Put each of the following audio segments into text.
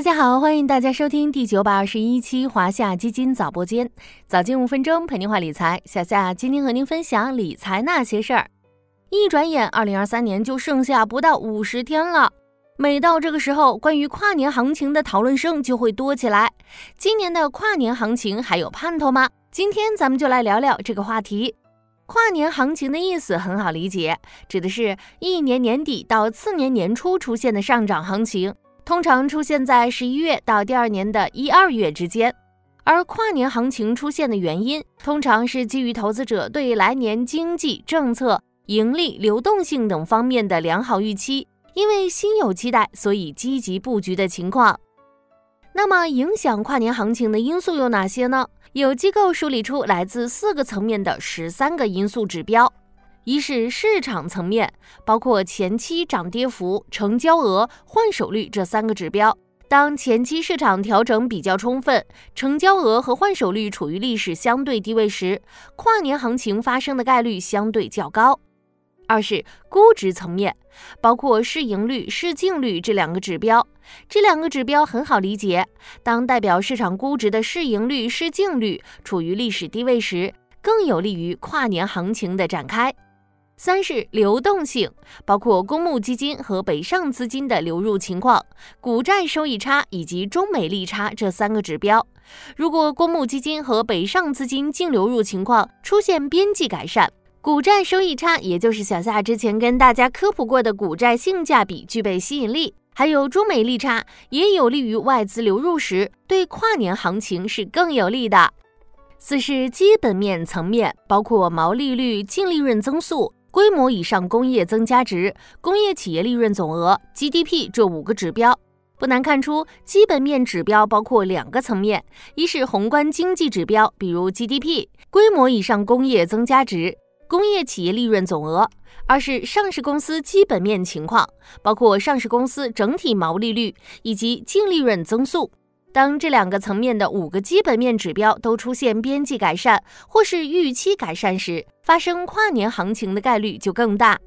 大家好，欢迎大家收听第九百二十一期华夏基金早播间，早间五分钟陪您话理财。小夏今天和您分享理财那些事儿。一转眼，二零二三年就剩下不到五十天了。每到这个时候，关于跨年行情的讨论声就会多起来。今年的跨年行情还有盼头吗？今天咱们就来聊聊这个话题。跨年行情的意思很好理解，指的是一年年底到次年年初出现的上涨行情。通常出现在十一月到第二年的一二月之间，而跨年行情出现的原因，通常是基于投资者对来年经济政策、盈利、流动性等方面的良好预期，因为心有期待，所以积极布局的情况。那么，影响跨年行情的因素有哪些呢？有机构梳理出来自四个层面的十三个因素指标。一是市场层面，包括前期涨跌幅、成交额、换手率这三个指标。当前期市场调整比较充分，成交额和换手率处于历史相对低位时，跨年行情发生的概率相对较高。二是估值层面，包括市盈率、市净率这两个指标。这两个指标很好理解，当代表市场估值的市盈率、市净率处于历史低位时，更有利于跨年行情的展开。三是流动性，包括公募基金和北上资金的流入情况、股债收益差以及中美利差这三个指标。如果公募基金和北上资金净流入情况出现边际改善，股债收益差，也就是小夏之前跟大家科普过的股债性价比具备吸引力，还有中美利差，也有利于外资流入时，对跨年行情是更有利的。四是基本面层面，包括毛利率、净利润增速。规模以上工业增加值、工业企业利润总额、GDP 这五个指标，不难看出，基本面指标包括两个层面：一是宏观经济指标，比如 GDP、规模以上工业增加值、工业企业利润总额；二是上市公司基本面情况，包括上市公司整体毛利率以及净利润增速。当这两个层面的五个基本面指标都出现边际改善或是预期改善时，发生跨年行情的概率就更大。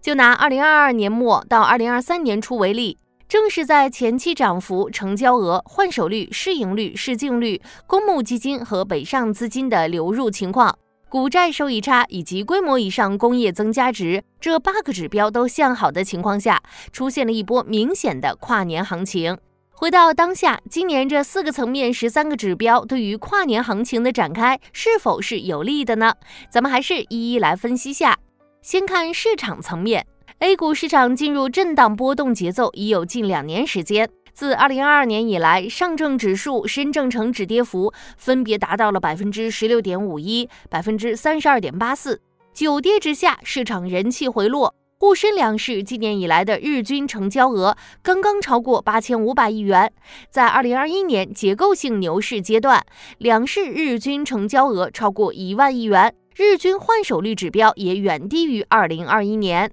就拿二零二二年末到二零二三年初为例，正是在前期涨幅、成交额、换手率、市盈率、市净率、公募基金和北上资金的流入情况、股债收益差以及规模以上工业增加值这八个指标都向好的情况下，出现了一波明显的跨年行情。回到当下，今年这四个层面、十三个指标对于跨年行情的展开是否是有利的呢？咱们还是一一来分析下。先看市场层面，A 股市场进入震荡波动节奏已有近两年时间。自二零二二年以来，上证指数、深证成指跌幅分别达到了百分之十六点五一、百分之三十二点八四。九跌之下，市场人气回落。沪深两市今年以来的日均成交额刚刚超过八千五百亿元，在二零二一年结构性牛市阶段，两市日均成交额超过一万亿元，日均换手率指标也远低于二零二一年。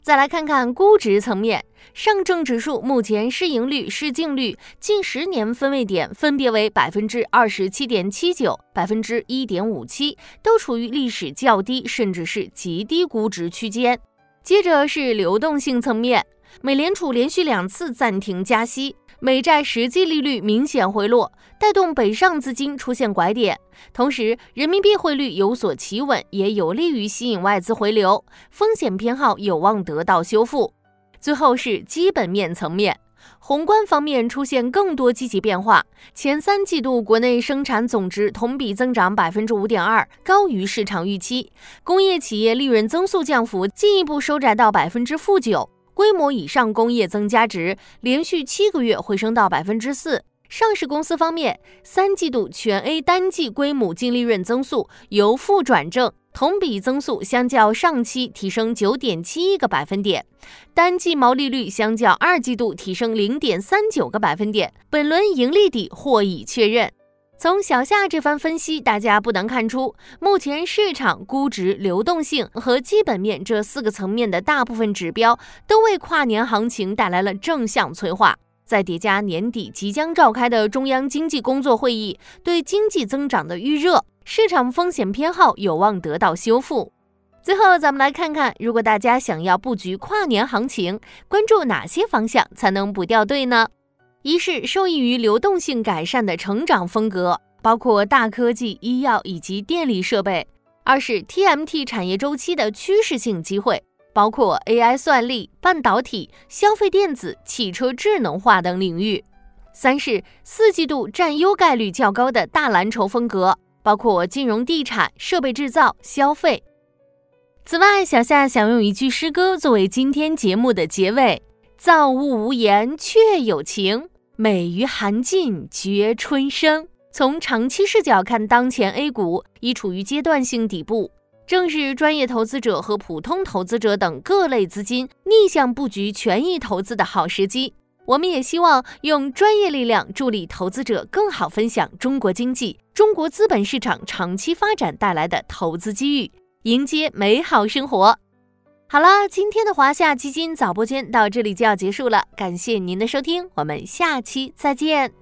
再来看看估值层面，上证指数目前市盈率、市净率近十年分位点分别为百分之二十七点七九、百分之一点五七，都处于历史较低甚至是极低估值区间。接着是流动性层面，美联储连续两次暂停加息，美债实际利率明显回落，带动北上资金出现拐点。同时，人民币汇率有所企稳，也有利于吸引外资回流，风险偏好有望得到修复。最后是基本面层面。宏观方面出现更多积极变化，前三季度国内生产总值同比增长百分之五点二，高于市场预期。工业企业利润增速降幅进一步收窄到百分之负九，规模以上工业增加值连续七个月回升到百分之四。上市公司方面，三季度全 A 单季规模净利润增速由负转正。同比增速相较上期提升九点七一个百分点，单季毛利率相较二季度提升零点三九个百分点，本轮盈利底或已确认。从小夏这番分析，大家不难看出，目前市场估值、流动性和基本面这四个层面的大部分指标都为跨年行情带来了正向催化。再叠加年底即将召开的中央经济工作会议对经济增长的预热，市场风险偏好有望得到修复。最后，咱们来看看，如果大家想要布局跨年行情，关注哪些方向才能不掉队呢？一是受益于流动性改善的成长风格，包括大科技、医药以及电力设备；二是 TMT 产业周期的趋势性机会，包括 AI 算力、半导体、消费电子、汽车智能化等领域；三是四季度占优概率较高的大蓝筹风格，包括金融、地产、设备制造、消费。此外，小夏想用一句诗歌作为今天节目的结尾：“造物无言，却有情；美于寒尽，觉春生。”从长期视角看，当前 A 股已处于阶段性底部，正是专业投资者和普通投资者等各类资金逆向布局权益投资的好时机。我们也希望用专业力量助力投资者更好分享中国经济、中国资本市场长期发展带来的投资机遇。迎接美好生活。好了，今天的华夏基金早播间到这里就要结束了，感谢您的收听，我们下期再见。